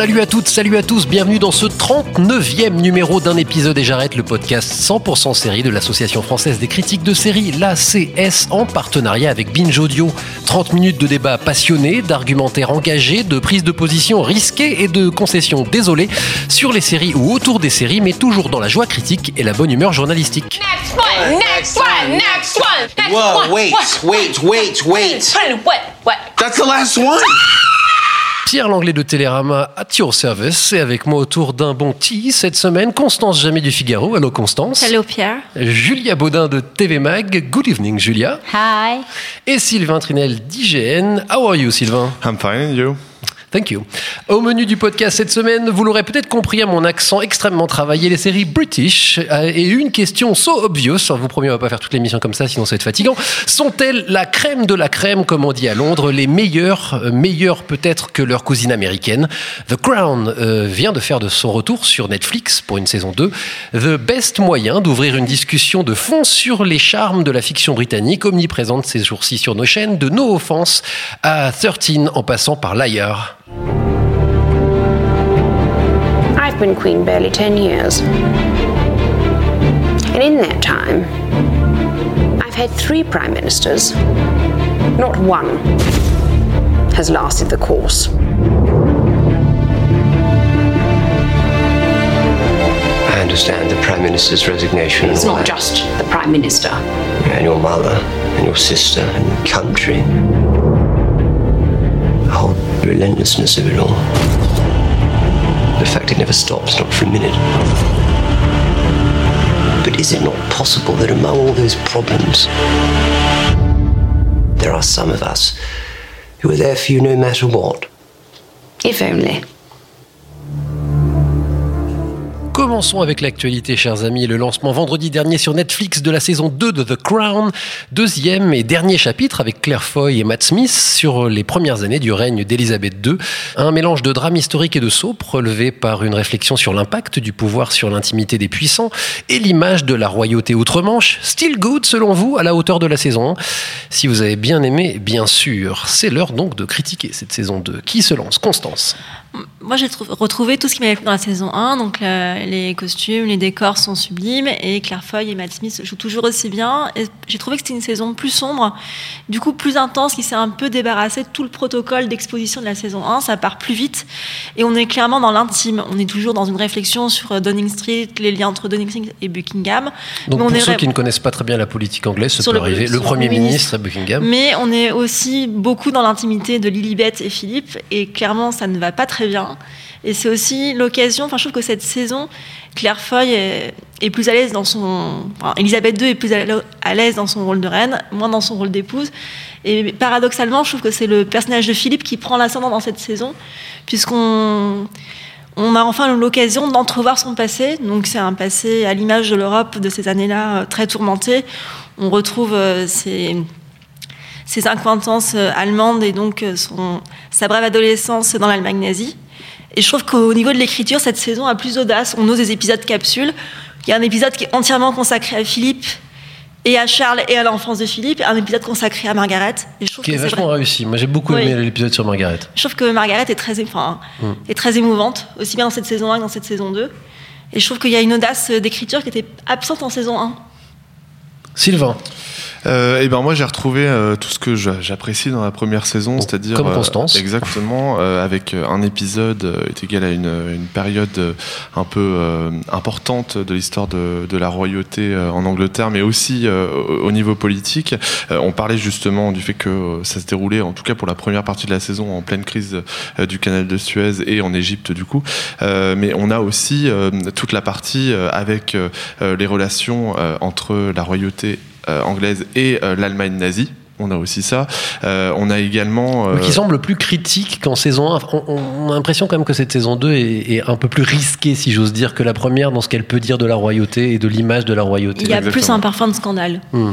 Salut à toutes, salut à tous, bienvenue dans ce 39e numéro d'un épisode et j'arrête le podcast 100% série de l'Association française des critiques de séries, l'ACS, en partenariat avec Binge Audio. 30 minutes de débat passionné, d'argumentaires engagés, de prises de position risquées et de concessions désolées sur les séries ou autour des séries, mais toujours dans la joie critique et la bonne humeur journalistique. Next one, next one, next one, next Whoa, one. wait, wait, wait, wait. What? What? That's the last one. Pierre Langlais de Télérama at your service et avec moi autour d'un bon tea cette semaine, Constance Jamais du Figaro. Hello Constance. Hello Pierre. Julia Baudin de TV Mag. Good evening Julia. Hi. Et Sylvain Trinel d'IGN. How are you Sylvain? I'm fine, and you? Thank you. Au menu du podcast cette semaine, vous l'aurez peut-être compris à mon accent extrêmement travaillé, les séries British. euh, Et une question so obvious, vous promets, on va pas faire toute l'émission comme ça, sinon ça va être fatigant. Sont-elles la crème de la crème, comme on dit à Londres, les meilleures, euh, meilleures peut-être que leur cousine américaine? The Crown euh, vient de faire de son retour sur Netflix pour une saison 2. The best moyen d'ouvrir une discussion de fond sur les charmes de la fiction britannique, omniprésente ces jours-ci sur nos chaînes, de No Offense à 13 en passant par Liar. I've been Queen barely 10 years. And in that time, I've had three Prime Ministers. Not one has lasted the course. I understand the Prime Minister's resignation. It's not why- just the Prime Minister. And your mother, and your sister, and the country. Relentlessness of it all. The fact it never stops, not for a minute. But is it not possible that among all those problems, there are some of us who are there for you no matter what? If only. Commençons avec l'actualité, chers amis. Le lancement vendredi dernier sur Netflix de la saison 2 de The Crown. Deuxième et dernier chapitre avec Claire Foy et Matt Smith sur les premières années du règne d'Elisabeth II. Un mélange de drame historique et de soap relevé par une réflexion sur l'impact du pouvoir sur l'intimité des puissants et l'image de la royauté outre-Manche. Still good, selon vous, à la hauteur de la saison? 1. Si vous avez bien aimé, bien sûr. C'est l'heure donc de critiquer cette saison 2. Qui se lance? Constance. Moi j'ai trou- retrouvé tout ce qui m'avait plu dans la saison 1, donc euh, les costumes, les décors sont sublimes et Claire Foy et Matt Smith jouent toujours aussi bien. Et j'ai trouvé que c'était une saison plus sombre, du coup plus intense, qui s'est un peu débarrassé de tout le protocole d'exposition de la saison 1, ça part plus vite et on est clairement dans l'intime. On est toujours dans une réflexion sur euh, Downing Street, les liens entre Downing Street et Buckingham. Donc Mais on pour est ceux qui ne connaissent pas très bien la politique anglaise, ça peut le- arriver. Le Premier ministre. à Buckingham. Mais on est aussi beaucoup dans l'intimité de Lilibet et Philippe, et clairement, ça ne va pas très bien. Et c'est aussi l'occasion, enfin, je trouve que cette saison, Claire Foy est, plus à l'aise dans son. Enfin, Elisabeth II est plus à l'aise dans son rôle de reine, moins dans son rôle d'épouse. Et paradoxalement, je trouve que c'est le personnage de Philippe qui prend l'ascendant dans cette saison, puisqu'on. On a enfin l'occasion d'entrevoir son passé. Donc, c'est un passé à l'image de l'Europe de ces années-là, euh, très tourmentée. On retrouve euh, ses, acquaintances euh, allemandes et donc euh, son, sa brève adolescence dans l'Allemagne nazie. Et je trouve qu'au niveau de l'écriture, cette saison a plus d'audace. On ose des épisodes capsules. Il y a un épisode qui est entièrement consacré à Philippe et à Charles et à l'enfance de Philippe, et un épisode consacré à Margaret. Et je trouve Qui est que vachement vrai- réussi. Moi j'ai beaucoup Oui. aimé l'épisode sur Margaret. je trouve que Margaret est très, enfin, Mm. est très émouvante, aussi bien dans cette saison 1 que dans cette saison 2. Et je trouve qu'il y a une audace d'écriture qui était absente en saison 1. Sylvain, Euh, et ben moi j'ai retrouvé euh, tout ce que j'a- j'apprécie dans la première saison, c'est-à-dire comme euh, Constance. exactement euh, avec euh, un épisode euh, est égal à une, une période un peu euh, importante de l'histoire de, de la royauté euh, en Angleterre, mais aussi euh, au au niveau politique. Euh, on parlait justement du fait que ça se déroulait, en tout cas pour la première partie de la saison, en pleine crise du canal de Suez et en Égypte du coup. Euh, mais on a aussi euh, toute la partie euh, avec les relations euh, entre la royauté anglaise et euh, l'Allemagne nazie On a aussi ça. Euh, on a également. euh, qui semble plus critique qu'en saison 1. On, on a l'impression quand même que cette saison 2 est, est un peu plus risquée, si j'ose dire, que la première dans ce qu'elle peut dire de la royauté et de l'image de la royauté. Il y a plus un parfum de scandale. Hmm.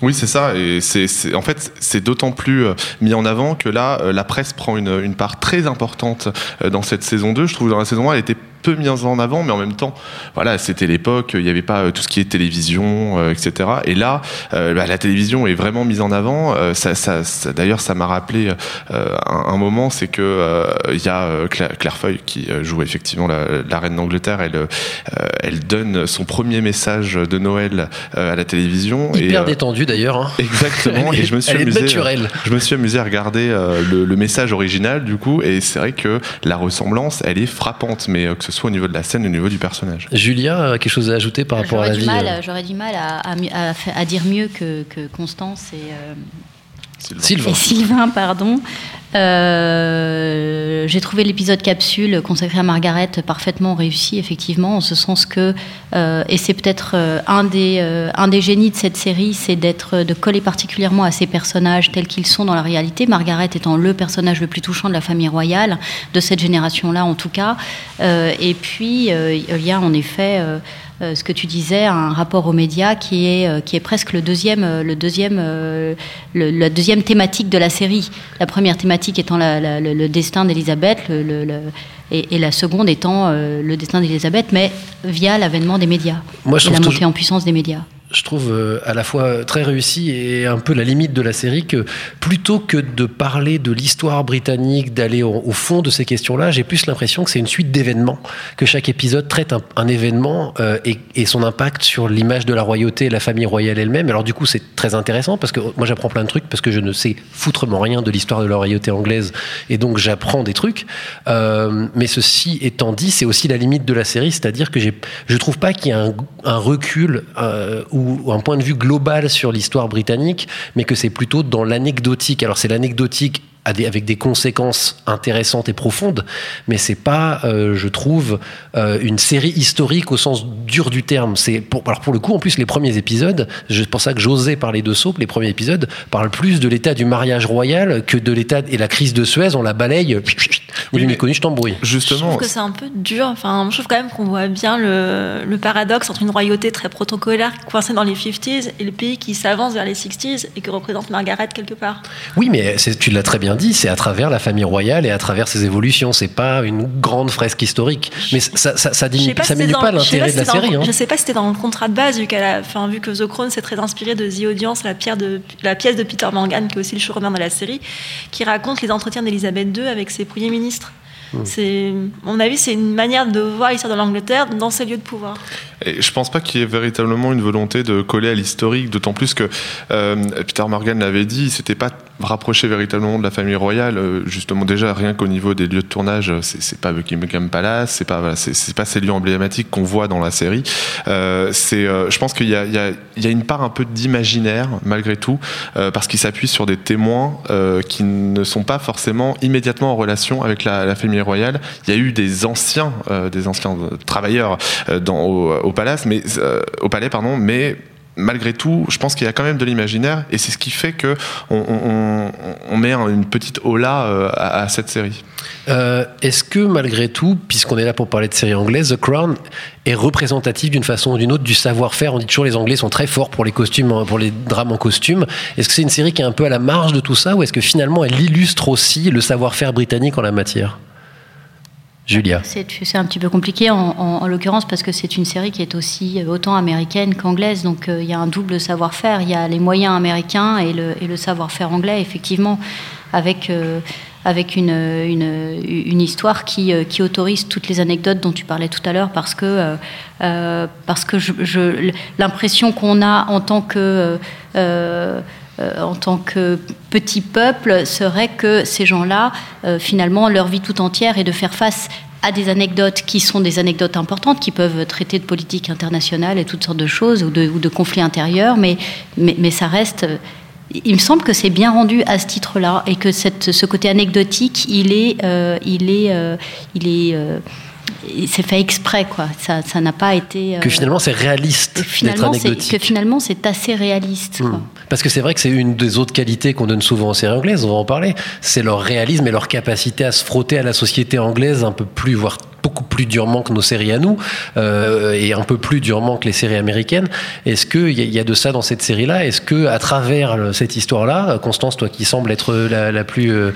Oui, c'est ça. Et c'est, en fait, c'est d'autant plus euh, mis en avant que là, euh, la presse prend une, une part très importante euh, dans cette saison 2. Je trouve que dans la saison 1, elle était peu mise en avant, mais en même temps, voilà, c'était l'époque, il n'y avait pas euh, tout ce qui est télévision, euh, etc. Et là, euh, bah, la télévision est vraiment mise en avant. Euh, ça, ça, ça- d'ailleurs, ça m'a rappelé un, un moment, c'est que il y a Claire, Claire Foy qui joue effectivement la, la reine d'Angleterre. Elle, elle donne son premier message de Noël à la télévision. Hyper et, détendue d'ailleurs. hein. Exactement. Elle est- et je me suis amusé. naturelle. Je me suis amusé à regarder le, le message original du coup, et c'est vrai que la ressemblance, elle est frappante, mais que ce soit au niveau de la scène, au niveau du personnage. Julia, a quelque chose à ajouter par rapport à J'aurais la du, vie mal, euh, j'aurais du mal à, à à dire mieux que, que Constance et, euh, Sylvain. et Sylvain, pardon. Euh, J'ai trouvé l'épisode capsule consacré à Margaret parfaitement réussi, effectivement, en ce sens que, euh, et c'est peut-être euh, un, des, euh, un des génies de cette série, c'est d'être de coller particulièrement à ces personnages tels qu'ils sont dans la réalité. Margaret étant le personnage le plus touchant de la famille royale, de cette génération-là en tout cas. Euh, et puis, euh, il y a en effet. Euh, ce que tu disais, un rapport aux médias qui est, euh, qui est presque le deuxième, euh, le deuxième, le- la deuxième thématique de la série. La première thématique étant la- la- le, le destin d'Elisabeth, et, et la seconde étant le destin d'Elisabeth, mais via l'avènement des médias Moi, je et la montée toujours- en puissance des médias. Je trouve euh, à la fois très réussi et un peu la limite de la série que plutôt que de parler de l'histoire britannique, d'aller au, fond de ces questions-là, j'ai plus l'impression que c'est une suite d'événements, que chaque épisode traite un, événement euh, et, son impact sur l'image de la royauté et la famille royale elle-même. Alors du coup, c'est très intéressant parce que moi j'apprends plein de trucs parce que je ne sais foutrement rien de l'histoire de la royauté anglaise et donc j'apprends des trucs. Euh, mais ceci étant dit, c'est aussi la limite de la série, c'est-à-dire que je trouve pas qu'il y a un, un recul ou un point de vue global sur l'histoire britannique, mais que c'est plutôt dans l'anecdotique. Alors c'est l'anecdotique des- avec des conséquences intéressantes et profondes, mais c'est pas, euh, je trouve, euh, une série historique au sens dur du terme. C'est pour, alors pour le coup, en plus, les premiers épisodes, c'est pour ça que j'osais parler de Soap, les premiers épisodes parlent plus de l'état du mariage royal que de l'état et la crise de Suez. On la balaye, ni vu ni connu, je t'embrouille. Je Justement, trouve que c'est un peu dur. Enfin, je trouve quand même qu'on voit bien le, le paradoxe entre une royauté très protocolaire coincée dans les 50s et le pays qui s'avance vers les 60s et que représente Margaret quelque part. Oui, mais c'est- tu l'as très bien dit, c'est à travers la famille royale et à travers ses évolutions. C'est pas une grande fresque historique. Mais ça, ça, ça, diminue- pas si l'intérêt si de la c'était dans- série. hein. Je sais pas si c'était dans le contrat de base, vu, qu'elle a, enfin, vu que The Crown s'est très inspiré de The Audience, la, pierre de, la pièce de Peter Morgan, qui est aussi le showrunner de la série, qui raconte les entretiens d'Elisabeth II avec ses premiers ministres. Hmm. C'est, mon avis, c'est une manière de voir l'histoire de l'Angleterre dans ses lieux de pouvoir. Et je pense pas qu'il y ait véritablement une volonté de coller à l'historique, d'autant plus que euh, Peter Morgan l'avait dit, il s'était pas rapproché véritablement de la famille royale. euh, justement, déjà rien qu'au niveau des lieux de tournage, euh, c'est pas Buckingham Palace, c'est pas voilà, c'est pas ces lieux emblématiques qu'on voit dans la série. Euh, c'est, euh, je pense qu'il y y, y a une part un peu d'imaginaire malgré tout, euh, parce qu'il s'appuie sur des témoins euh, qui ne sont pas forcément immédiatement en relation avec la, la famille royale. Il y a eu des anciens, des anciens travailleurs dans, au, au palace, mais au palais, pardon, mais malgré tout, je pense qu'il y a quand même de l'imaginaire et c'est ce qui fait que on, met un- une petite hola euh, à, cette série. Euh, Est-ce que malgré tout, puisqu'on est là pour parler de série anglaise, The Crown est représentatif d'une façon ou d'une autre du savoir-faire? On dit toujours les Anglais sont très forts pour les costumes, pour les drames en costume. Est-ce que c'est une série qui est un peu à la marge de tout ça ou est-ce que finalement elle illustre aussi le savoir-faire britannique en la matière? Julia. C'est un petit peu compliqué en, en- en l'occurrence parce que c'est une série qui est aussi euh, autant américaine qu'anglaise, donc euh, il y a un double savoir-faire. Il y a les moyens américains et le, savoir-faire anglais, effectivement, avec, euh, avec une, une, histoire qui, qui autorise toutes les anecdotes dont tu parlais tout à l'heure parce que, parce que je- l'impression qu'on a en tant que... euh, en tant que petit peuple serait que ces gens-là, euh, finalement, leur vie tout entière est de faire face à des anecdotes qui sont des anecdotes importantes, qui peuvent traiter de politique internationale et toutes sortes de choses, ou de, conflits intérieurs, mais, mais, ça reste... euh, Il me semble que c'est bien rendu à ce titre-là, et que cette, ce côté anecdotique, il est... il est, il est c'est fait exprès, quoi. Ça ça n'a pas été. euh, Que finalement c'est réaliste d'être finalement, c'est- anecdotique. que finalement, c'est assez réaliste. quoi. Hmm. Parce que c'est vrai que c'est une des autres qualités qu'on donne souvent aux séries anglaises, on va en parler, c'est leur réalisme et leur capacité à se frotter à la société anglaise un peu plus, voire beaucoup plus durement que nos séries à nous, euh, et un peu plus durement que les séries américaines. Est-ce qu'il y, y a de ça dans cette série-là? Est-ce que à travers le- cette histoire-là, Constance, toi qui semble être la, plus, euh,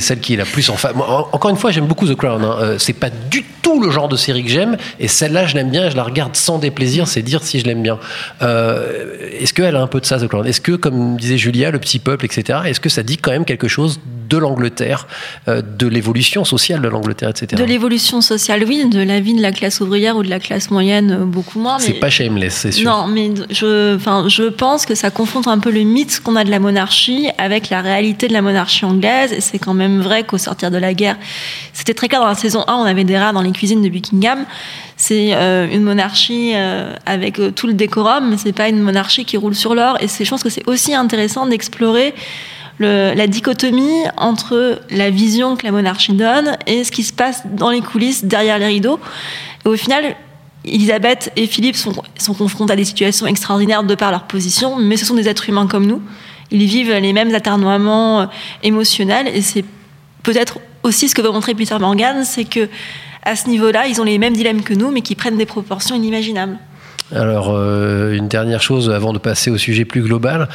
celle qui est la plus en fa- Encore une fois, j'aime beaucoup The Crown. Hein. Euh, c'est pas du tout le genre de série que j'aime, et celle-là, je l'aime bien, et je la regarde sans déplaisir, c'est dire si je l'aime bien. Euh, est-ce qu'elle a un peu de ça, The Crown? Est-ce que, comme disait Julia, le petit peuple, etc., est-ce que ça dit quand même quelque chose de l'Angleterre, euh, de l'évolution sociale de l'Angleterre, etc. De l'évolution sociale, oui, de la vie de la classe ouvrière ou de la classe moyenne, euh, beaucoup moins. C'est pas shameless, c'est sûr. Non, mais je, enfin, je pense que ça confronte un peu le mythe qu'on a de la monarchie avec la réalité de la monarchie anglaise. Et c'est quand même vrai qu'au sortir de la guerre, c'était très clair dans la saison 1, on avait des rats dans les cuisines de Buckingham. C'est euh, une monarchie euh, avec euh, tout le décorum, mais c'est pas une monarchie qui roule sur l'or. Et je pense que c'est aussi intéressant d'explorer la dichotomie entre la vision que la monarchie donne et ce qui se passe dans les coulisses, derrière les rideaux. Et au final, Elisabeth et Philippe sont, confrontés à des situations extraordinaires de par leur position, mais ce sont des êtres humains comme nous. Ils vivent les mêmes aternoiements euh, émotionnels et c'est peut-être aussi ce que veut montrer Peter Morgan, c'est que à ce niveau-là, ils ont les mêmes dilemmes que nous, mais qui prennent des proportions inimaginables. Alors, euh, une dernière chose avant de passer au sujet plus global.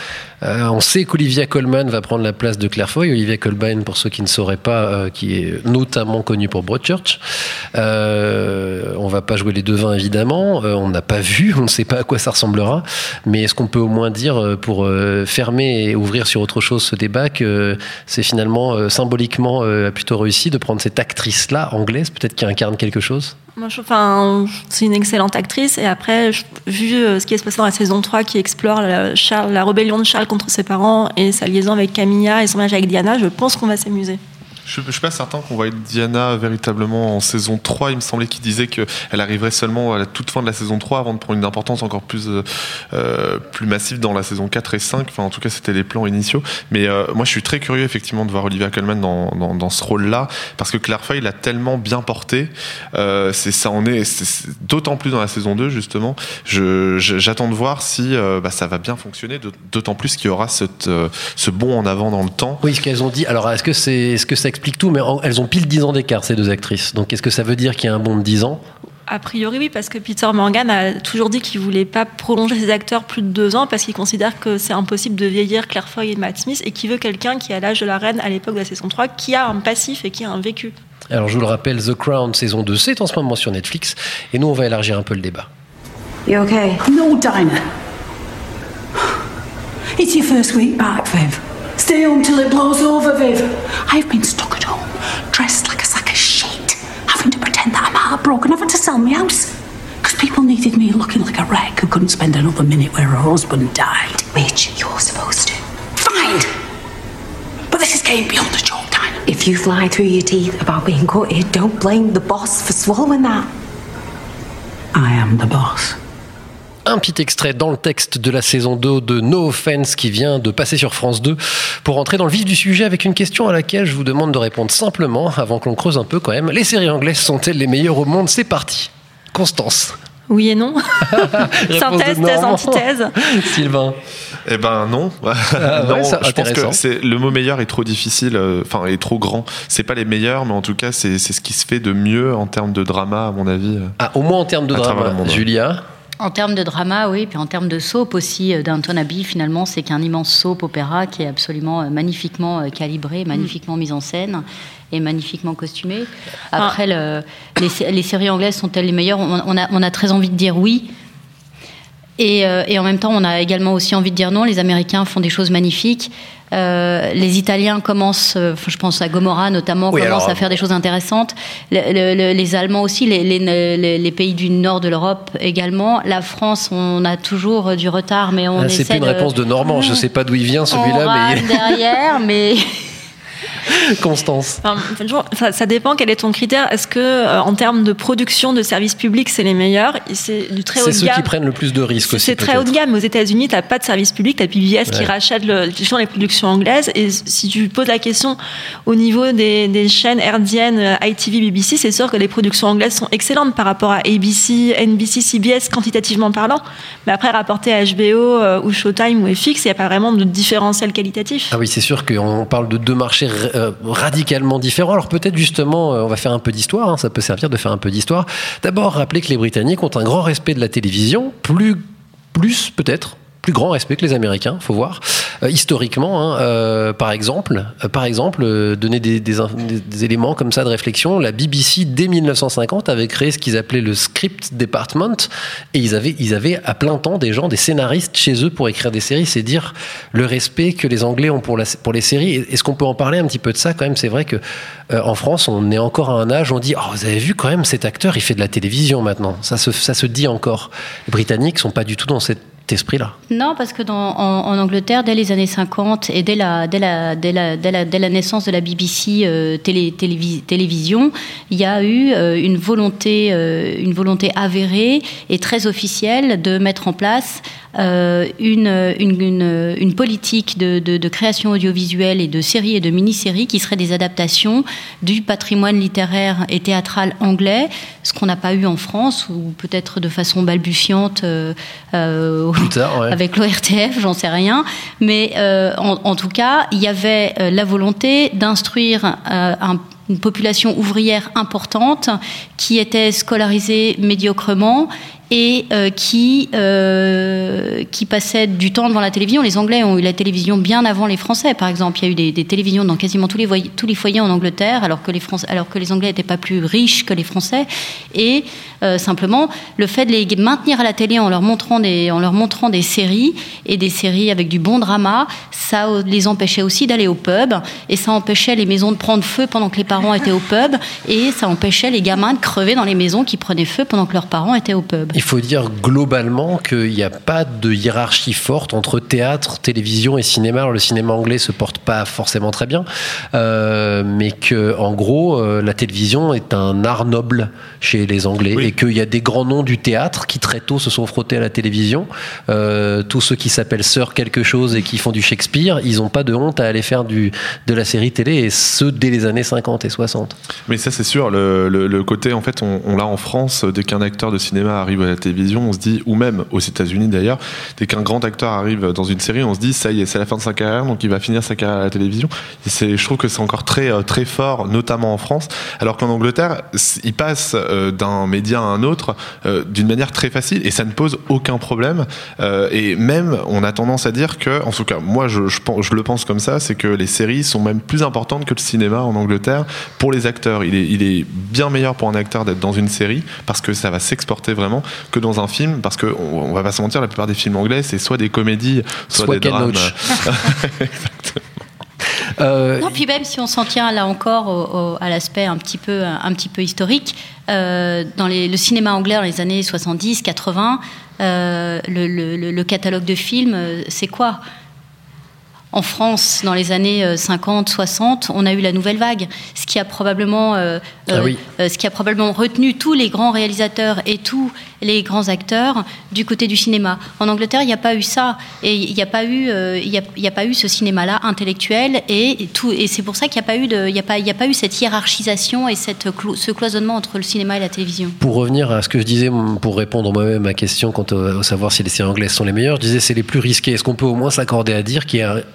Euh, on sait qu'Olivia Colman va prendre la place de Claire Foy. Olivia Colman, pour ceux qui ne sauraient pas, euh, qui est notamment connue pour Broadchurch. On va pas jouer les devins, évidemment. On n'a pas vu, on ne sait pas à quoi ça ressemblera. Mais est-ce qu'on peut au moins dire, pour fermer et ouvrir sur autre chose ce débat, que c'est finalement symboliquement plutôt réussi de prendre cette actrice-là, anglaise, peut-être qui incarne quelque chose? Moi, je, enfin, c'est une excellente actrice. Et après, vu euh, ce qui est se passé dans la saison 3 qui explore la, la rébellion de Charles contre ses parents et sa liaison avec Camilla et son mariage avec Diana, je pense qu'on va s'amuser. Je ne suis pas certain qu'on voit Diana véritablement en saison 3. Il me semblait qu'il disait qu'elle arriverait seulement à la toute fin de la saison 3 avant de prendre une importance encore plus, euh, euh, plus massive dans la saison 4 et 5. Enfin, en tout cas, c'était les plans initiaux. Mais euh, moi, je suis très curieux effectivement de voir Olivia Colman dans, dans, ce rôle-là parce que Claire Foy l'a tellement bien porté. C'est ça en est, c'est- c'est d'autant plus dans la saison 2 justement. J'attends de voir si bah, ça va bien fonctionner, d'aut- d'autant plus qu'il y aura cette, ce bond en avant dans le temps. Oui, ce qu'elles ont dit. Alors, est-ce que, c'est, est-ce que ça explique tout Mais en- elles ont pile 10 ans d'écart, ces deux actrices. Donc, est-ce que ça veut dire qu'il y a un bond de 10 ans? A priori, oui, parce que Peter Morgan a toujours dit qu'il voulait pas prolonger ses acteurs plus de deux ans parce qu'il considère que c'est impossible de vieillir Claire Foy et Matt Smith et qu'il veut quelqu'un qui a l'âge de la reine à l'époque de la saison 3, qui a un passif et qui a un vécu. Alors, je vous le rappelle, The Crown saison 2, c'est en ce moment sur Netflix. Et nous, on va élargir un peu le débat. You okay? No, Dinah. It's your first week back, Viv. Stay home till it blows over, Viv. I've been stuck at home, dressed like a sack of shit, having to pretend that I'm heartbroken, having to sell my house. Because people needed me looking like a wreck who couldn't spend another minute where her husband died. Which you're supposed to. Fine! But this is getting beyond a joke, Dinah. If you lie through your teeth about being gutted, don't blame the boss for swallowing that. I am the boss. Un petit extrait dans le texte de la saison 2 de No Offense qui vient de passer sur France 2 pour entrer dans le vif du sujet avec une question à laquelle je vous demande de répondre simplement avant que l'on creuse un peu quand même. Les séries anglaises sont-elles les meilleures au monde? C'est parti. Constance. Oui et non. Synthèse, thèse, antithèse. Sylvain. Eh ben non. Ah non, je pense que c'est le mot meilleur est trop difficile, euh, enfin est trop grand. C'est pas les meilleurs, mais en tout cas c'est ce qui se fait de mieux en termes de drama à mon avis. Ah, au moins en termes de drama. ouais. Julia. En termes de drama, oui, puis en termes de soap aussi, euh, Downton Abbey, finalement, c'est qu'un immense soap opéra qui est absolument euh, magnifiquement euh, calibré, magnifiquement mis en scène et magnifiquement costumé. Après, le- les, sé- les séries anglaises sont-elles les meilleures? On, on a, on a très envie de dire oui. Et, euh, et en même temps, on a également aussi envie de dire non. Les Américains font des choses magnifiques. Euh, les Italiens commencent, euh, je pense à Gomorra notamment, Oui, commencent alors, à faire des choses intéressantes. Le- le- le- les Allemands aussi, les, les- les- les pays du nord de l'Europe également. La France, on a toujours du retard, mais on Ah, c'est plus une de- réponse de Normand. Je sais pas d'où il vient celui-là, mais derrière, mais Constance. Enfin, ça, ça dépend quel est ton critère. Est-ce que, euh, en termes de production de services publics, c'est les meilleurs? C'est du très haut C'est de ceux gamme. qui prennent le plus de risques aussi. C'est très haut de gamme. Aux États-Unis, tu n'as pas de service public, tu as PBS qui Ouais. rachète le, les productions anglaises. Et si tu poses la question au niveau des, des chaînes herdiennes, euh, ITV, BBC, c'est sûr que les productions anglaises sont excellentes par rapport à ABC, NBC, CBS, quantitativement parlant. Mais après, rapporté à HBO euh, ou Showtime ou FX, il n'y a pas vraiment de différentiel qualitatif. Ah oui, c'est sûr qu'on parle de deux marchés euh, radicalement différents. Alors peut-être justement, euh, on va faire un peu d'histoire, hein, ça peut servir de faire un peu d'histoire. D'abord, rappeler que les Britanniques ont un grand respect de la télévision, plus, plus peut-être, plus grand respect que les Américains, faut voir. Euh, historiquement, hein, euh, par exemple, euh, par exemple, euh, donner des, des des- éléments comme ça de réflexion. La BBC dès 1950 avait créé ce qu'ils appelaient le script department, et ils avaient, ils avaient à plein temps des gens, des scénaristes chez eux pour écrire des séries. C'est dire le respect que les Anglais ont pour, la, pour les séries. Est-ce qu'on peut en parler un petit peu de ça quand même C'est vrai que euh, en France, on est encore à un âge, où on dit, oh, vous avez vu quand même cet acteur, il fait de la télévision maintenant. Ça se, ça se dit encore. Les Britanniques sont pas du tout dans cet Non, parce que en, Angleterre, dès les années 50 et dès la, dès la, dès la, dès la, naissance de la BBC euh, télé, télévis- télévision, il y a eu euh, une, volonté, euh, une volonté avérée et très officielle de mettre en place euh, une, une, une, une politique de, de, de création audiovisuelle et de séries et de mini-séries qui seraient des adaptations du patrimoine littéraire et théâtral anglais, ce qu'on n'a pas eu en France, ou peut-être de façon balbutiante euh, euh, Plus tard, ouais. avec l'ORTF, j'en sais rien. Mais en, en tout cas, il y avait la volonté d'instruire un- une population ouvrière importante qui était scolarisée médiocrement et euh, qui, euh, qui passait du temps devant la télévision. Les Anglais ont eu la télévision bien avant les Français, par exemple. Il y a eu des, des télévisions dans quasiment tous les, tous les foyers en Angleterre, alors que les, Français, alors que les Anglais n'étaient pas plus riches que les Français. Et euh, simplement, le fait de les maintenir à la télé en leur, montrant des, en leur montrant des séries, et des séries avec du bon drama, ça les empêchait aussi d'aller au pub, et ça empêchait les maisons de prendre feu pendant que les parents étaient au pub, et ça empêchait les gamins de crever dans les maisons qui prenaient feu pendant que leurs parents étaient au pub. Faut dire globalement qu'il n'y a pas de hiérarchie forte entre théâtre, télévision et cinéma. Alors, le cinéma anglais se porte pas forcément très bien, euh, mais que en gros, euh, la télévision est un art noble chez les Anglais et qu'il y a des grands noms du théâtre qui très tôt se sont frottés à la télévision. Euh, tous ceux qui s'appellent Sir quelque chose et qui font du Shakespeare, ils n'ont pas de honte à aller faire du, de la série télé et ce dès les années 50 et 60. Mais ça, c'est sûr. Le, le- le côté, en fait, on, on l'a en France. Dès qu'un acteur de cinéma arrive à la télévision, on se dit, ou même aux États-Unis d'ailleurs, dès qu'un grand acteur arrive dans une série, on se dit, ça y est, c'est la fin de sa carrière, donc il va finir sa carrière à la télévision. Et je trouve que c'est encore très, euh, très fort, notamment en France. Alors qu'en Angleterre, il passe euh, d'un média à un autre euh, d'une manière très facile et ça ne pose aucun problème. Et même, on a tendance à dire que, en tout cas, moi, je, je, je le pense comme ça, c'est que les séries sont même plus importantes que le cinéma en Angleterre pour les acteurs. Il est bien meilleur pour un acteur d'être dans une série parce que ça va s'exporter vraiment que dans un film parce que on, on va pas se mentir, la plupart des films anglais, c'est soit des comédies, soit, Soit des drames. Loach. Euh, Non, puis même si on s'en tient là encore au- au- à l'aspect un petit peu, un petit peu historique, euh, dans les- le cinéma anglais dans les années 70, 80, euh, le, le- le- le catalogue de films, c'est quoi? En France, dans les années euh, 50, 60, on a eu la nouvelle vague, ce qui a probablement, euh, Ah euh, oui. euh, ce qui a probablement retenu tous les grands réalisateurs et tous les grands acteurs du côté du cinéma. En Angleterre, il n'y a pas eu ça, et il n'y a pas eu, euh, il y a, il y a pas eu ce cinéma-là intellectuel, et, et tout, et c'est pour ça qu'il n'y a pas eu de, il y a pas, il y a pas eu cette hiérarchisation et cette ce cloisonnement entre le cinéma et la télévision. Pour revenir à ce que je disais, pour répondre moi-même à ma question quant au, au savoir si les séries anglaises sont les meilleures, je disais c'est les plus risquées. Est-ce qu'on peut au moins s'accorder à dire qu'il y a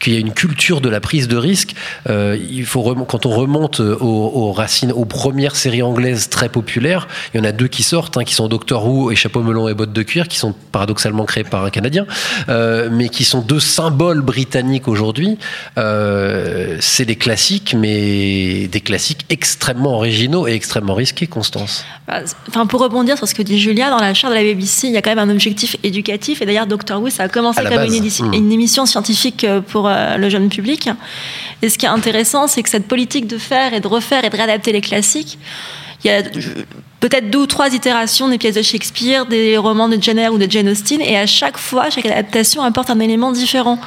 qu'il y a une culture de la prise de risque. Euh, il faut quand on remonte aux, aux racines, aux premières séries anglaises très populaires, il y en a deux qui sortent, hein, qui sont Doctor Who et Chapeau melon et bottes de cuir, qui sont paradoxalement créés par un Canadien, euh, mais qui sont deux symboles britanniques aujourd'hui. Euh, c'est des classiques, mais des classiques extrêmement originaux et extrêmement risqués, Constance. Bah, Enfin, pour rebondir sur ce que dit Julia, dans la charte de la BBC, il y a quand même un objectif éducatif. Et d'ailleurs, Doctor Who, ça a commencé comme une, base. édition- Mm. une émission scientifique euh, pour euh, le jeune public. Et ce qui est intéressant, c'est que cette politique de faire et de refaire et de réadapter les classiques, il y a euh, peut-être deux ou trois itérations des pièces de Shakespeare, des romans de Jane ou de Jane Austen, et à chaque fois, chaque adaptation apporte un élément différent.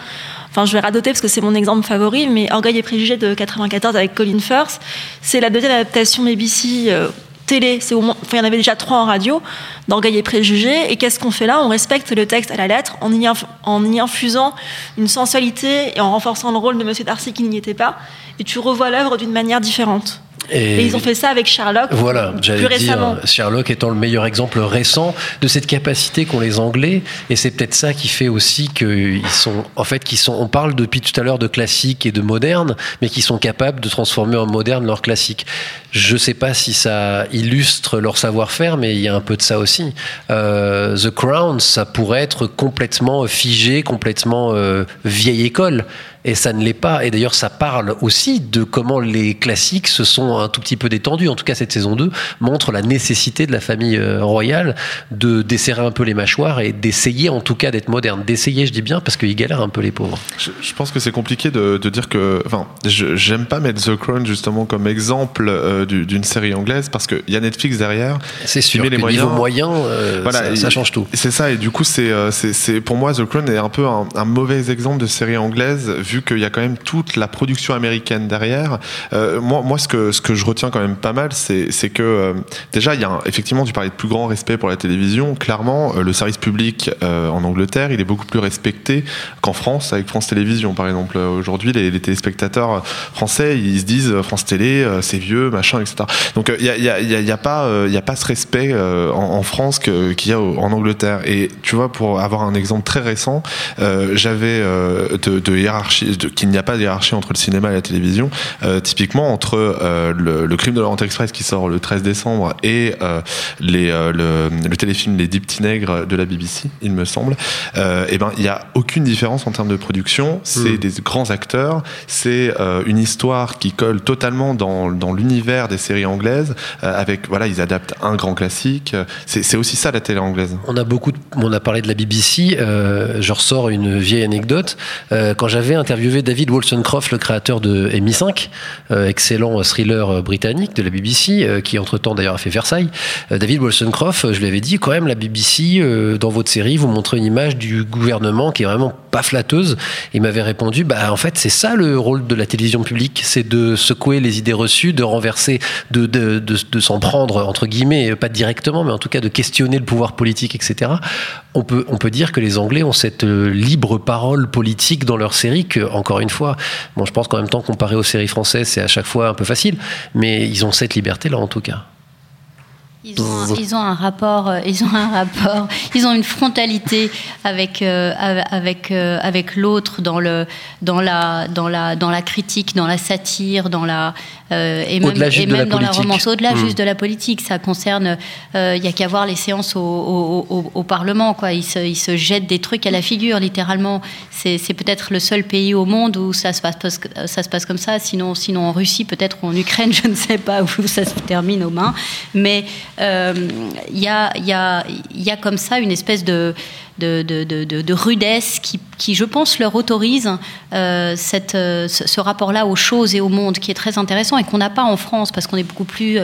enfin, je vais radoter parce que c'est mon exemple favori, mais Orgueil et préjugés de 94 avec Colin Firth, c'est la deuxième adaptation BBC euh, télé. C'est au moins, enfin, il y en avait déjà trois en radio, d'Orgueil et préjugés. Et qu'est-ce qu'on fait là? On respecte le texte à la lettre en y, inf- en y infusant une sensualité et en renforçant le rôle de Monsieur Darcy qui n'y était pas. Et tu revois l'œuvre d'une manière différente. Et- Et, ils ont fait ça avec Sherlock. Voilà, plus j'allais récemment. dire, Sherlock étant le meilleur exemple récent de cette capacité qu'ont les Anglais, et c'est peut-être ça qui fait aussi qu'ils sont, en fait, qu'ils sont, on parle depuis tout à l'heure de classique et de moderne, mais qui sont capables de transformer en moderne leur classique. Je sais pas si ça illustre leur savoir-faire, mais il y a un peu de ça aussi. Euh, The Crown, ça pourrait être complètement figé, complètement euh, vieille école. Et ça ne l'est pas. Et d'ailleurs, ça parle aussi de comment les classiques se sont un tout petit peu détendus. En tout cas, cette saison 2 montre la nécessité de la famille euh, royale de desserrer un peu les mâchoires et d'essayer, en tout cas, d'être moderne. D'essayer, je dis bien, parce qu'ils galèrent un peu les pauvres. Je, pense que c'est compliqué de, dire que. Enfin, j'aime pas mettre The Crown justement comme exemple d'une série anglaise parce qu'il y a Netflix derrière. C'est sûr que les le moyens. niveau moyen, euh, Voilà, ça, change tout. C'est ça, et du coup, c'est, euh, c'est, pour moi, The Crown est un peu un, un mauvais exemple de série anglaise, vu qu'il y a quand même toute la production américaine derrière. Euh, moi, moi ce, que, ce que je retiens quand même pas mal, c'est, que euh, déjà, il y a un- effectivement, tu parlais de plus grand respect pour la télévision. Clairement, euh, le service public euh, en Angleterre, il est beaucoup plus respecté qu'en France, avec France Télévisions, par exemple. Euh, Aujourd'hui, les, les téléspectateurs français, ils se disent euh, France Télé, euh, c'est vieux, machin, etc. Donc, euh, il n'y a, y a, y a- pas, euh, il a pas ce respect euh, en, en France qu'il y a en Angleterre. Et tu vois, pour avoir un exemple très récent, euh, j'avais euh, de, de hiérarchie, de- qu'il n'y a pas de hiérarchie entre le cinéma et la télévision. Euh, typiquement, entre euh, le, le Crime de l'Orient Express qui sort le 13 décembre et euh, les, euh, le, le téléfilm Les Dix Petits Nègres de la BBC, il me semble, euh, et ben il n'y a aucune différence en termes de production. C'est Mm. des grands acteurs, c'est euh, une histoire qui colle totalement dans, dans l'univers des séries anglaises. euh, avec voilà, ils adaptent un grand classique. C'est aussi ça la télé anglaise. On a beaucoup, on a parlé de la BBC. euh, je ressors une vieille anecdote. Euh, quand j'avais interviewé David Wollstonecroft, le créateur de MI5, euh, excellent thriller britannique de la BBC, qui entre-temps d'ailleurs a fait Versailles. David Wollstonecroft, euh, je lui avais dit quand même la BBC dans votre série, vous montrez une image du gouvernement qui est vraiment pas flatteuse. Il m'avait répondu, bah en fait c'est ça le rôle de la télévision publique, c'est de secouer les idées reçues, de renverser, de, s'en prendre entre guillemets, pas directement, mais en tout cas de questionner le pouvoir politique, etc. On peut, on peut dire que les Anglais ont cette euh, libre parole politique dans leur série que, encore une fois, bon, je pense qu'en même temps, comparé aux séries françaises, c'est à chaque fois un peu facile, mais ils ont cette liberté-là en tout cas. Ils ont, un, ils ont un rapport, euh, ils ont un rapport, ils ont une frontalité avec euh, avec euh, avec l'autre dans le dans la dans la dans la critique, dans la satire, dans la euh, et même, et même la dans la politique. romance, au-delà Mm. juste de la politique. Ça concerne, euh, il y a qu'à voir les séances au, au, au- au Parlement, quoi. Ils se ils se jettent des trucs à la figure, littéralement. C'est c'est peut-être le seul pays au monde où ça se passe ça se passe comme ça. Sinon sinon en Russie, peut-être ou en Ukraine, je ne sais pas où ça se termine aux mains, mais il y, a, y, a, y a comme ça une espèce de, de, de, de, de- de rudesse qui, qui, je pense, leur autorise euh, cette, euh, ce rapport-là aux choses et au monde qui est très intéressant et qu'on n'a pas en France parce qu'on est beaucoup plus...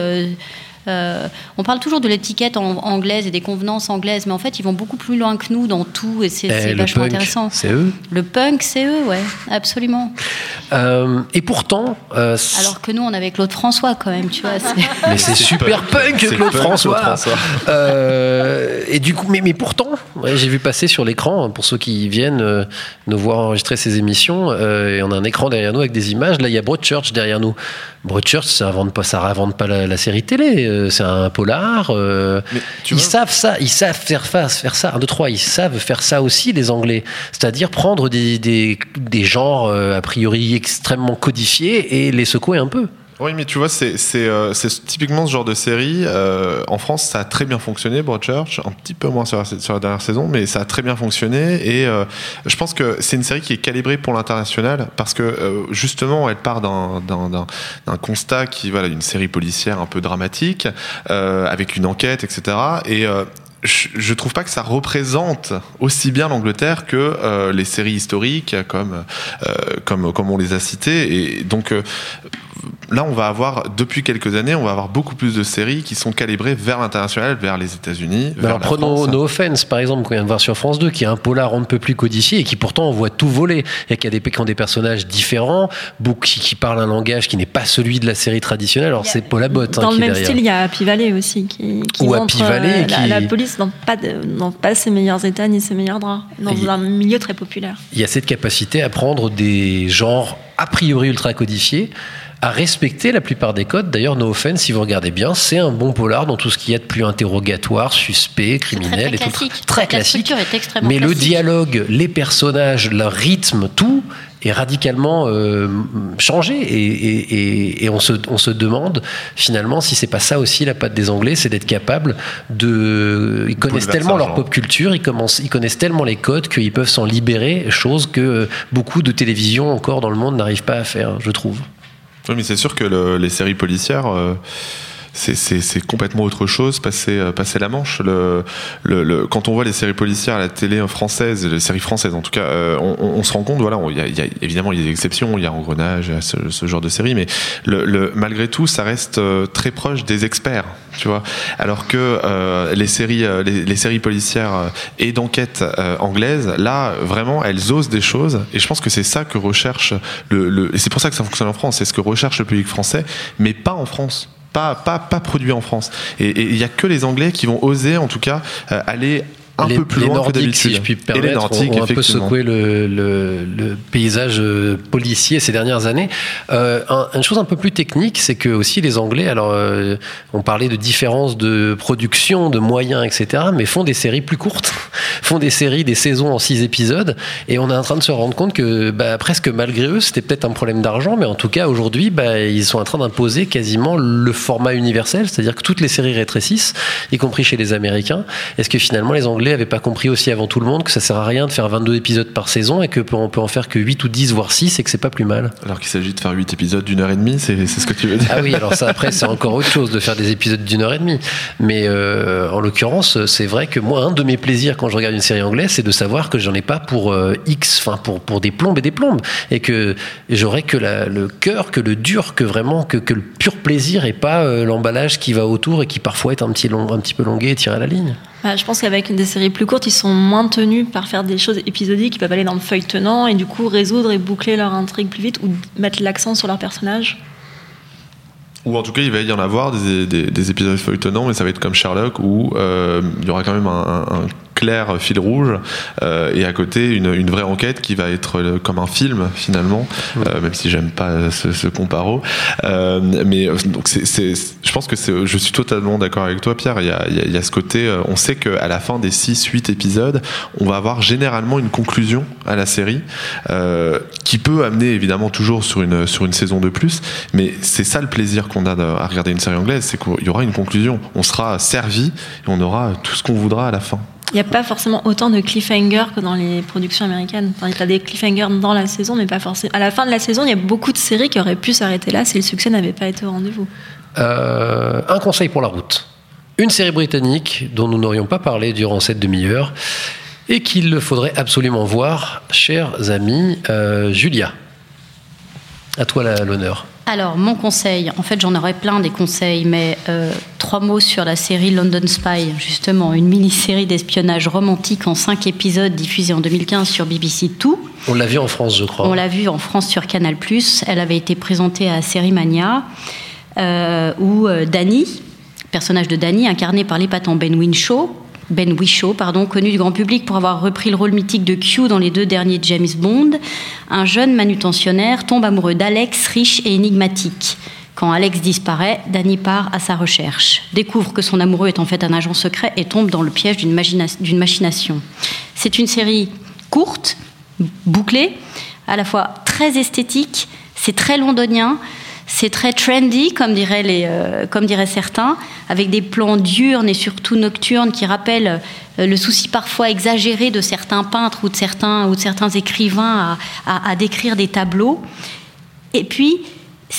euh, on parle toujours de l'étiquette anglaise et des convenances anglaises, mais en fait, ils vont beaucoup plus loin que nous dans tout et c'est Eh, vachement punk, intéressant. c'est eux. Le punk, c'est eux, ouais, absolument. Euh, et pourtant, euh, Alors que nous, on avait Claude François quand même, tu vois. Mais c'est super punk, Claude punk, François. Claude François. Euh, et du coup, mais, mais pourtant, ouais, j'ai vu passer sur l'écran, hein, pour ceux qui viennent euh, nous voir enregistrer ces émissions, euh, et on a un écran derrière nous avec des images. Là, il y a Broadchurch derrière nous. Broadchurch, ça invente pas, ça réinvente pas la, la série télé. Euh, c'est un polar. euh, ils vois- savent ça, ils savent faire, face, faire ça. Un, deux, trois, ils savent faire ça aussi, les Anglais. C'est-à-dire prendre des, des, des genres euh, a priori extrêmement codifiés et les secouer un peu. Oui, mais tu vois, c'est euh, typiquement ce genre de série. euh, en France, ça a très bien fonctionné, Broadchurch, un petit peu moins sur la, dernière saison, mais ça a très bien fonctionné. Et euh, je pense que c'est une série qui est calibrée pour l'international parce que euh, justement, elle part d'un- constat qui, voilà, une série policière un peu dramatique, euh, avec une enquête, etc. Et euh, je trouve pas que ça représente aussi bien l'Angleterre que euh, les séries historiques comme euh, comme comme on les a citées et donc euh, là, on va avoir, depuis quelques années, on va avoir beaucoup plus de séries qui sont calibrées vers l'international, vers les États-Unis. Alors la prenons France. No Offense par exemple qu'on vient de voir sur France 2 qui est un polar on ne peut plus codifié et qui pourtant on voit tout voler et qui a des, qui ont des personnages différents beaucoup, qui, qui parlent un langage qui n'est pas celui de la série traditionnelle alors c'est Paul Abbott hein, Dans le même derrière. style, il y a Happy Valley aussi, qui, qui Ou montre Valley, euh, la, police dans pas, de- dans pas ses meilleurs états ni ses meilleurs draps, dans Et- un milieu très populaire. il y a cette capacité à prendre des genres a priori ultra codifiés à respecter la plupart des codes. D'ailleurs, No Offense, si vous regardez bien, c'est un bon polar dans tout ce qu'il y a de plus interrogatoire, suspect, criminel très et tout. classique. Très La classique. structure est extrêmement Mais le dialogue, les personnages, leur rythme, tout est radicalement euh, changé et, et- et- et on, se, on se demande finalement si c'est pas ça aussi la patte des Anglais, c'est d'être capable de... Ils connaissent tellement leur pop culture, ils, commencent, ils connaissent tellement les codes qu'ils peuvent s'en libérer, chose que beaucoup de télévisions encore dans le monde n'arrivent pas à faire, je trouve. Oui, mais c'est sûr que le- les séries policières, euh, c'est- complètement autre chose, passer, euh, passer la Manche. Le, le- le- quand on voit les séries policières à la télé française, les séries françaises en tout cas, euh, on, on- se rend compte, voilà, on- y a, y a- évidemment il y a des exceptions, il y a Engrenage, y ce, ce genre de séries, mais le, malgré tout, ça reste euh, très proche des experts, tu vois. Alors que euh, les séries, euh, les, les séries policières et d'enquête euh, anglaises, là, vraiment, elles osent des choses, et je pense que c'est ça que recherche le- et c'est pour ça que ça fonctionne en France, c'est ce que recherche le public français, mais pas en France. Pas, pas, pas produit en France. Et il y a que les Anglais qui vont oser, en tout cas, euh, aller un les, peu plus les loin que Nordiques, d'habitude. si je puis me et les permettre, Nordiques, ont, ont un peu secoué le, le- le paysage euh, policier ces dernières années. Euh, un- une chose un peu plus technique, c'est que aussi les Anglais, alors euh, on parlait de différence de production, de moyens, etc., mais font des séries plus courtes, font des séries, des saisons en six épisodes, et on est en train de se rendre compte que bah, presque malgré eux, c'était peut-être un problème d'argent, mais en tout cas aujourd'hui, bah, ils sont en train d'imposer quasiment le format universel, c'est-à-dire que toutes les séries rétrécissent, y compris chez les Américains. Est-ce que finalement les Anglais avaient pas compris aussi avant tout le monde que ça sert à rien de faire 22 épisodes par saison et que peut- on peut en faire que 8 ou 10 voire 6 et que c'est pas plus mal Alors qu'il s'agit de faire 8 épisodes d'une heure et demie, c'est ce que tu veux dire Ah oui, alors ça après c'est encore autre chose de faire des épisodes d'une heure et demie. Mais euh, en l'occurrence, c'est vrai que moi un de mes plaisirs quand je regarde une série anglaise, c'est de savoir que j'en ai pas pour euh, X, enfin pour pour des plombes et des plombes, et que j'aurais que la- le cœur, que le dur, que vraiment que, que le pur plaisir et pas euh, l'emballage qui va autour et qui parfois est un petit long, un petit peu longué et tiré à la ligne. Bah, je pense qu'avec des séries plus courtes, ils sont moins tenus par faire des choses épisodiques, ils peuvent aller dans le feuilletonnant et du coup résoudre et boucler leur intrigue plus vite ou mettre l'accent sur leur personnage. Ou en tout cas, il va y en avoir des, des- des épisodes feuilletonnants, mais ça va être comme Sherlock où euh, il y aura quand même un clair fil rouge euh, et à côté une, une vraie enquête qui va être euh, comme un film finalement, euh, même si j'aime pas ce, ce comparo. Euh, mais donc c'est, c'est- je pense que c'est, je suis totalement d'accord avec toi, Pierre. Il y a, il y a- il y a ce côté, on sait qu'à la fin des 6-8 épisodes, on va avoir généralement une conclusion à la série qui peut amener évidemment toujours sur une, sur une saison de plus, mais c'est ça le plaisir qu'on a à regarder une série anglaise, c'est qu'il y aura une conclusion. On sera servi et on aura tout ce qu'on voudra à la fin. Il n'y a pas forcément autant de cliffhangers que dans les productions américaines. Enfin, tu as des cliffhangers dans la saison, mais pas forcément. À la fin de la saison, il y a beaucoup de séries qui auraient pu s'arrêter là si le succès n'avait pas été au rendez-vous. Euh, un conseil pour la route. Une série britannique dont nous n'aurions pas parlé durant cette demi-heure et qu'il faudrait absolument voir, chers amis. Euh, Julia, à toi l'honneur. Alors, mon conseil, en fait, j'en aurais plein des conseils, mais euh, trois mots sur la série London Spy, justement, une mini-série d'espionnage romantique en cinq épisodes diffusée en 2015 sur BBC Two. On l'a vu en France, je crois. On l'a vue en France sur Canal+. Elle avait été présentée à Série Mania, euh, où euh, Danny, personnage de Danny, incarné par l'épatant Ben Whishaw, Ben Whishaw, pardon, connu du grand public pour avoir repris le rôle mythique de Q dans les deux derniers James Bond, un jeune manutentionnaire tombe amoureux d'Alex, riche et énigmatique. Quand Alex disparaît, Danny part à sa recherche, découvre que son amoureux est en fait un agent secret et tombe dans le piège d'une machination. C'est une série courte, bouclée, à la fois très esthétique, c'est très londonien, c'est très trendy, comme diraient, les, euh, comme diraient certains, avec des plans diurnes et surtout nocturnes qui rappellent euh, le souci parfois exagéré de certains peintres ou de certains, ou de certains écrivains à, décrire des tableaux. Et puis,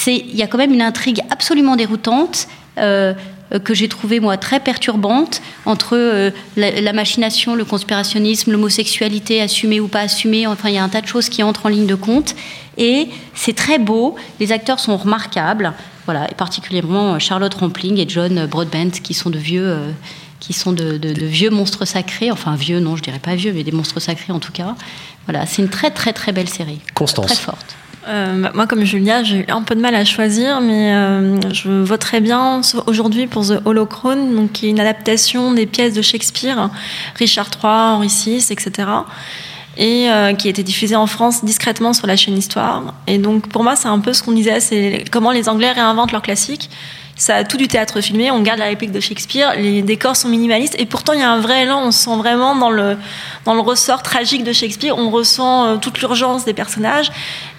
il y a quand même une intrigue absolument déroutante. Euh, que j'ai trouvée, moi, très perturbante entre euh, la, la machination, le conspirationnisme, l'homosexualité, assumée ou pas assumée. Enfin, il y a un tas de choses qui entrent en ligne de compte. Et c'est très beau. Les acteurs sont remarquables. Voilà, et particulièrement euh, Charlotte Rampling et John Broadbent, qui sont de vieux. euh, qui sont de, de- de vieux monstres sacrés, enfin vieux, non, je dirais pas vieux, mais des monstres sacrés en tout cas. Voilà, c'est une très très très belle série. Constance. Très forte. Euh, bah, moi, comme Julia, j'ai eu un peu de mal à choisir, mais euh, je voterais bien aujourd'hui pour The Holocron, donc qui est une adaptation des pièces de Shakespeare, Richard III, Henri VI, etc. Et euh, qui a été diffusée en France discrètement sur la chaîne Histoire. Et donc, pour moi, c'est un peu ce qu'on disait, c'est comment les Anglais réinventent leurs classiques. Ça a tout du théâtre filmé, on garde la réplique de Shakespeare, les décors sont minimalistes, et pourtant il y a un vrai élan, on se sent vraiment dans le, dans le ressort tragique de Shakespeare, on ressent euh, toute l'urgence des personnages,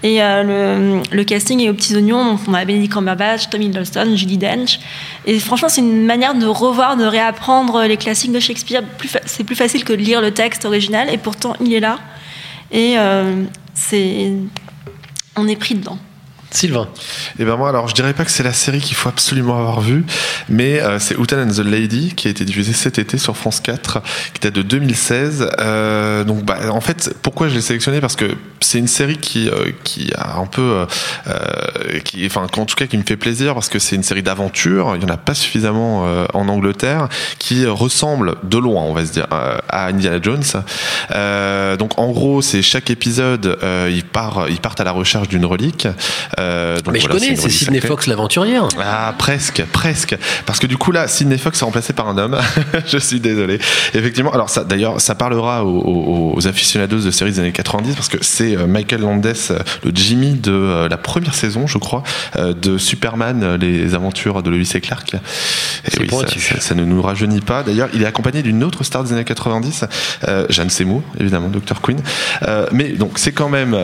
et euh, le, casting est aux petits oignons, donc on a Benedict Cumberbatch, Tom Hiddleston, Judy Dench, et franchement c'est une manière de revoir, de réapprendre les classiques de Shakespeare, c'est plus facile que de lire le texte original, et pourtant il est là, et euh, c'est... on est pris dedans. Sylvain. Et ben moi, alors je dirais pas que c'est la série qu'il faut absolument avoir vue, mais euh, c'est Houghton and the Lady qui a été diffusée cet été sur France 4, qui date de 2016. Euh, donc bah, en fait, pourquoi je l'ai sélectionné Parce que c'est une série qui euh, qui a un peu, qui, enfin en tout cas qui me fait plaisir parce que c'est une série d'aventure. Il y en a pas suffisamment en Angleterre, qui ressemble de loin, on va se dire, à Indiana Jones. Donc en gros, c'est chaque épisode, ils partent à la recherche d'une relique. Euh, donc Mais je voilà, connais, une c'est Sidney. Fox l'aventurière. Ah, presque, presque. Parce que du coup, là, Sidney Fox est remplacé par un homme. je suis désolé. Effectivement, alors ça, d'ailleurs, ça parlera aux, aux, aux aficionados de séries des années 90 parce que c'est euh, Michael Landes, euh, le Jimmy de la première saison, je crois, de Superman, les aventures de Lois et Clark. Et oui, ça, ça- ça ne nous rajeunit pas. D'ailleurs, il est accompagné d'une autre star des années 90, euh, Jeanne Seymour, évidemment, Dr. Queen. Euh, mais donc, c'est quand même,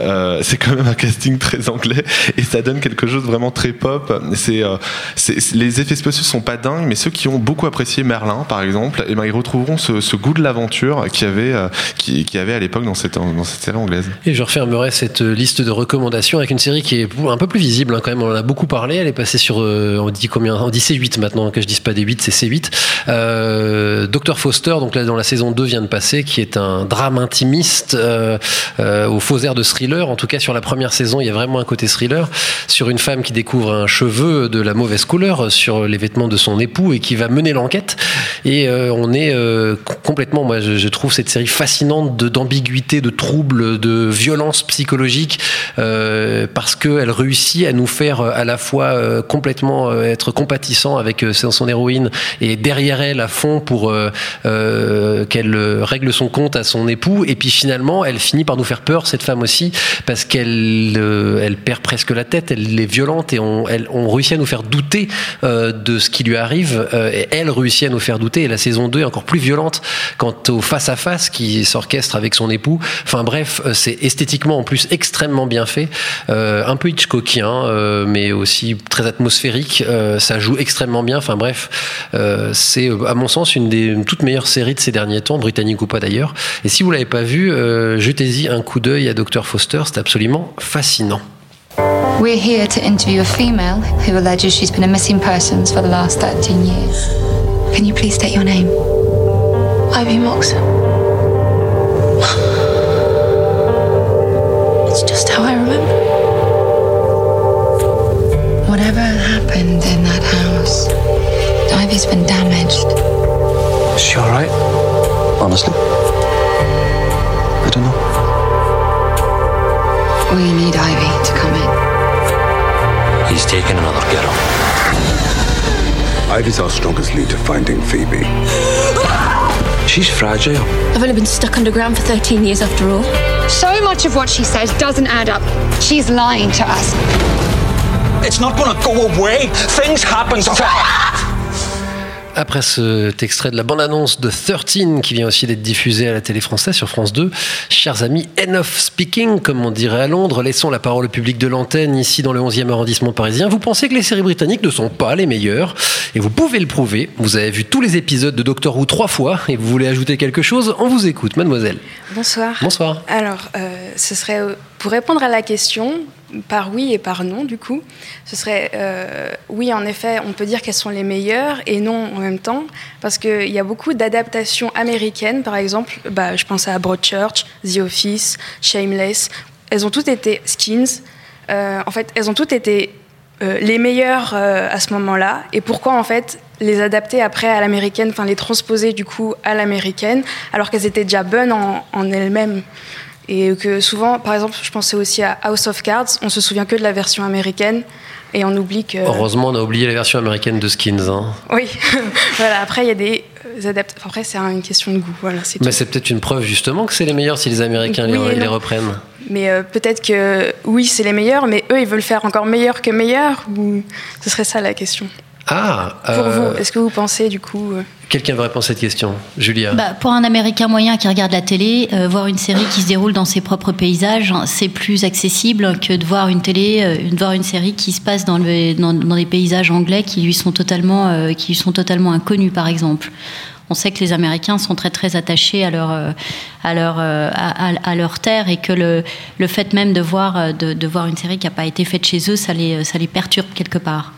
c'est quand même un casting très anglais et ça donne quelque chose de vraiment très pop. Euh, c'est- les effets spéciaux sont pas dingues, mais ceux qui ont beaucoup apprécié Merlin, par exemple, eh ben, ils retrouveront ce, goût de l'aventure qu'il y avait, euh, qui, qui avait à l'époque dans cette, dans cette série anglaise. Et je refermerai cette liste de recommandations avec une série qui est un peu plus visible hein, quand même. On en a beaucoup parlé. Elle est passée sur, euh, on dit combien? On dit C8 maintenant, que je dise pas des 8, c'est C8. Euh, Dr Foster, donc là dans la saison 2 vient de passer, qui est un drame intimiste euh, au faux air de thriller. En tout cas sur la première saison, il y a vraiment un côté thriller sur une femme qui découvre un cheveu de la mauvaise couleur sur les vêtements de son époux et qui va mener l'enquête. Et euh, on est euh, com- complètement, moi je, trouve cette série fascinante de d'ambiguïté, de trouble, de violence psychologique, euh, parce qu'elle réussit à nous faire à la fois complètement être compatissant avec son héroïne et derrière elle à fond pour qu'elle règle son compte à son époux. Et puis finalement, elle finit par nous faire peur, cette femme aussi, parce qu'elle elle perd presque la tête, elle est violente et on, elle, réussit à nous faire douter euh, de ce qui lui arrive. euh, et elle réussit à nous faire douter. Et la saison 2 est encore plus violente quant au face-à-face qui s'orchestre avec son époux. Enfin bref, euh, c'est esthétiquement en plus extrêmement bien fait. Un peu Hitchcockien, mais aussi très atmosphérique. Ça joue extrêmement bien. Enfin bref, c'est à mon sens une des toutes meilleures séries de ces derniers temps, britannique ou pas d'ailleurs. Et si vous l'avez pas vu, jetez-y un coup d'œil à Dr Foster. C'est absolument fascinant. We're here to interview a female who alleges she's been a missing person for the last 13 years. Can you please state your name? Ivy Moxon. It's just how I remember. Whatever happened in that house, Ivy's been damaged. Is she alright? Honestly? I don't know. We need Ivy taken another girl. Ivy's our strongest lead to finding Phoebe. She's fragile. I've only been stuck underground for 13 years after all. So much of what she says doesn't add up. She's lying to us. It's not gonna go away. Things happen. Après cet extrait de la bande-annonce de 13 qui vient aussi d'être diffusé à la télé française sur France 2, chers amis, enough speaking, comme on dirait à Londres, laissons la parole au public de l'antenne ici dans le 11e arrondissement parisien. Vous pensez que les séries britanniques ne sont pas les meilleures? Et vous pouvez le prouver. Vous avez vu tous les épisodes de Doctor Who trois fois et vous voulez ajouter quelque chose? On vous écoute, mademoiselle. Bonsoir. Bonsoir. Alors, euh, ce serait euh, pour répondre à la question, par oui et par non, du coup. Ce serait, euh, oui, en effet, on peut dire qu'elles sont les meilleures et non en même temps, parce qu'il y a beaucoup d'adaptations américaines, par exemple, bah, je pense à Broadchurch, The Office, Shameless. Elles ont toutes été Skins. Euh, en fait, elles ont toutes été euh, les meilleures à ce moment-là. Et pourquoi, en fait, les adapter après à l'américaine, enfin les transposer du coup à l'américaine, alors qu'elles étaient déjà bonnes en elles-mêmes? Et que souvent, par exemple, je pensais aussi à House of Cards, on se souvient que de la version américaine et on oublie que. Heureusement, on a oublié la version américaine de Skins. hein. Oui, voilà. Après, il y a des adaptations. Après, c'est une question de goût. Voilà, Mais c'est peut-être une preuve justement que c'est les meilleurs si les Américains les- Oui reprennent. Mais euh, peut-être que oui, c'est les meilleurs, mais eux, ils veulent faire encore meilleur que meilleur. Ou ce serait ça la question. Ah, Pour euh, vous, est-ce que vous pensez du coup euh, quelqu'un veut répondre à cette question Julia Bah, pour un Américain moyen qui regarde la télé, euh, voir une série qui se déroule dans ses propres paysages, c'est plus accessible que de voir une télé, euh, de voir une série qui se passe dans, le, dans, dans des paysages anglais qui lui sont totalement, euh, qui lui sont totalement inconnus, par exemple. On sait que les Américains sont très très attachés à leur à leur à, à- à leur terre et que le, le fait même de voir de, de voir une série qui n'a pas été faite chez eux, ça les ça les perturbe quelque part.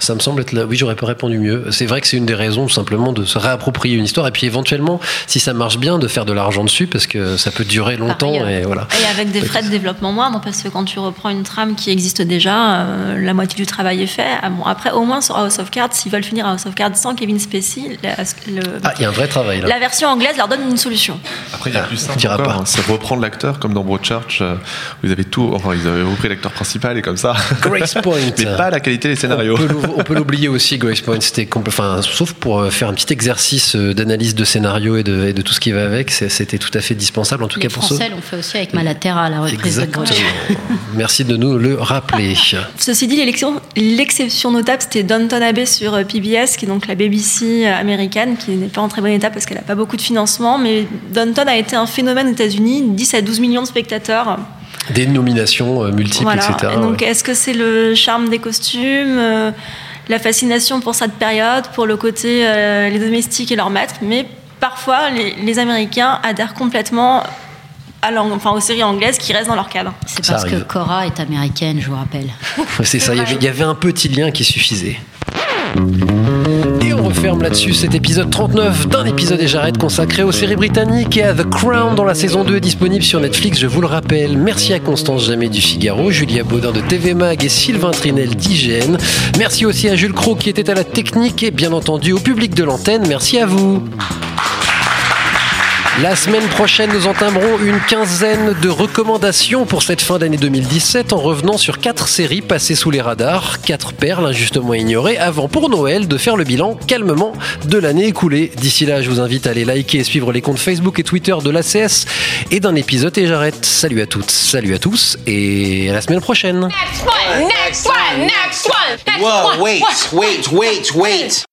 Ça me semble être là. Oui, j'aurais pas répondu mieux. C'est vrai que c'est une des raisons, tout simplement, de se réapproprier une histoire et puis éventuellement, si ça marche bien, de faire de l'argent dessus parce que ça peut durer longtemps et voilà. Et avec des frais de développement moindres, parce que quand tu reprends une trame qui existe déjà, euh, la moitié du travail est fait. Ah bon, après, au moins sur House of Cards, s'ils veulent finir House of Cards sans Kevin Spacey, le- Ah, il y a un vrai travail là. la version anglaise leur donne une solution. Après, il y a plus simple encore, pas. hein, c'est reprendre l'acteur comme dans Broadchurch. euh, Vous avez tout, enfin, ils avaient repris l'acteur principal et comme ça. Grace Point. Mais pas la qualité des scénarios. On peut l'ou- On peut l'oublier aussi, Grace Point. C'était compl- enfin, sauf pour euh, faire un petit exercice euh, d'analyse de scénario et de, et de tout ce qui va avec, c'est- c'était tout à fait dispensable, en tout Les cas pour ceux. Français l'ont fait aussi avec Malaterra, la reprise de Exactement. Broadchurch. Merci de nous le rappeler. Ceci dit, l'élection- l'exception notable, c'était Downton Abbey sur euh, PBS, qui est donc la BBC américaine, qui n'est pas en très bon état parce qu'elle n'a pas beaucoup de financement. Mais Downton a été un phénomène aux États-Unis, 10 à 12 millions de spectateurs. Des nominations euh, multiples, Voilà. etc. Et donc, ouais. est-ce que c'est le charme des costumes, euh, la fascination pour cette période, pour le côté euh, les domestiques et leurs maîtres Mais parfois, les, les Américains adhèrent complètement à enfin, aux séries anglaises qui restent dans leur cadre. C'est parce que. Cora est américaine, je vous rappelle. C'est ça, il y, avait, il y avait un petit lien qui suffisait. Et on referme là-dessus cet épisode 39 d'un épisode et j'arrête consacré aux séries britanniques et à The Crown dont la saison 2 est disponible sur Netflix, je vous le rappelle. Merci à Constance Jamais du Figaro, Julia Baudin de TV Mag et Sylvain Trinel d'IGN. Merci aussi à Jules Cro qui était à la technique et bien entendu au public de l'antenne. Merci à vous. La semaine prochaine, nous entamerons une quinzaine de recommandations pour cette fin d'année 2017 en revenant sur quatre séries passées sous les radars, quatre perles injustement ignorées, avant pour Noël de faire le bilan calmement de l'année écoulée. D'ici là, je vous invite à aller liker et suivre les comptes Facebook et Twitter de l'ACS et d'un épisode et j'arrête. Salut à toutes, salut à tous et à la semaine prochaine. Next one, next one, next one, next Whoa, one. wait, one. wait, wait, wait.